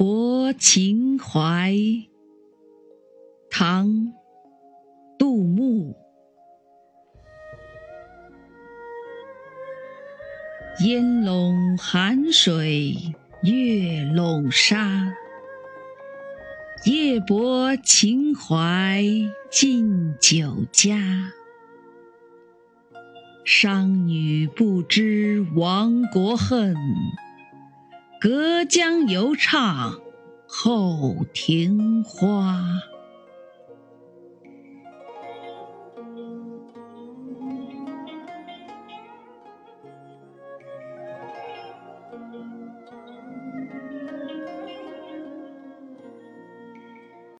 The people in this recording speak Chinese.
泊秦淮，唐·杜牧。烟笼寒水月笼沙，夜泊秦淮近酒家。商女不知亡国恨，隔江犹唱后庭花。